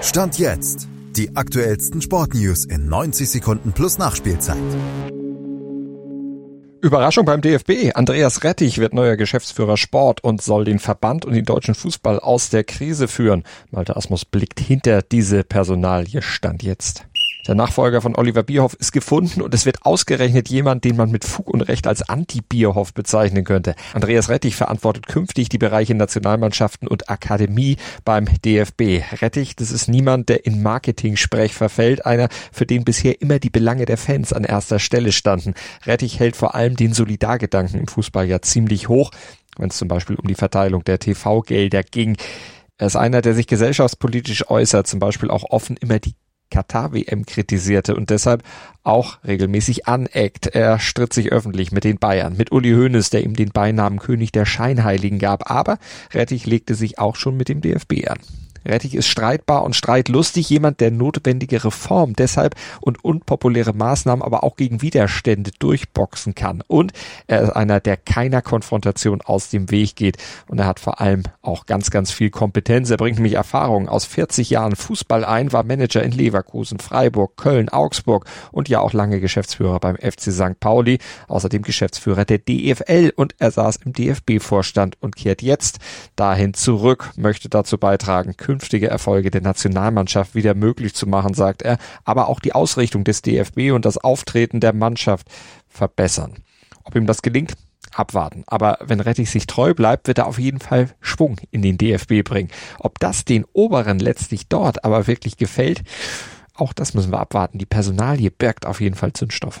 Stand jetzt. Die aktuellsten Sportnews in 90 Sekunden plus Nachspielzeit. Überraschung beim DFB. Andreas Rettich wird neuer Geschäftsführer Sport und soll den Verband und den deutschen Fußball aus der Krise führen. Malte Asmus blickt hinter diese Personalie Stand jetzt. Der Nachfolger von Oliver Bierhoff ist gefunden und es wird ausgerechnet jemand, den man mit Fug und Recht als Anti-Bierhoff bezeichnen könnte. Andreas Rettich verantwortet künftig die Bereiche Nationalmannschaften und Akademie beim DFB. Rettich, das ist niemand, der in Marketing-Sprech verfällt, einer, für den bisher immer die Belange der Fans an erster Stelle standen. Rettich hält vor allem den Solidargedanken im Fußball ja ziemlich hoch, wenn es zum Beispiel um die Verteilung der TV-Gelder ging. Er ist einer, der sich gesellschaftspolitisch äußert, zum Beispiel auch offen immer die Katar-WM kritisierte und deshalb auch regelmäßig aneckt. Er stritt sich öffentlich mit den Bayern, mit Uli Hoeneß, der ihm den Beinamen König der Scheinheiligen gab, aber Rettich legte sich auch schon mit dem DFB an. Rettich ist streitbar und streitlustig, jemand, der notwendige Reform deshalb und unpopuläre Maßnahmen, aber auch gegen Widerstände durchboxen kann. Und er ist einer, der keiner Konfrontation aus dem Weg geht. Und er hat vor allem auch ganz, ganz viel Kompetenz. Er bringt nämlich Erfahrung aus 40 Jahren Fußball ein, war Manager in Leverkusen, Freiburg, Köln, Augsburg und ja auch lange Geschäftsführer beim FC St. Pauli, außerdem Geschäftsführer der DFL und er saß im DFB-Vorstand und kehrt jetzt dahin zurück, möchte dazu beitragen, künftige Erfolge der Nationalmannschaft wieder möglich zu machen, sagt er, aber auch die Ausrichtung des DFB und das Auftreten der Mannschaft verbessern. Ob ihm das gelingt, abwarten. Aber wenn Rettich sich treu bleibt, wird er auf jeden Fall Schwung in den DFB bringen. Ob das den Oberen letztlich dort aber wirklich gefällt, auch das müssen wir abwarten. Die Personalie birgt auf jeden Fall Zündstoff.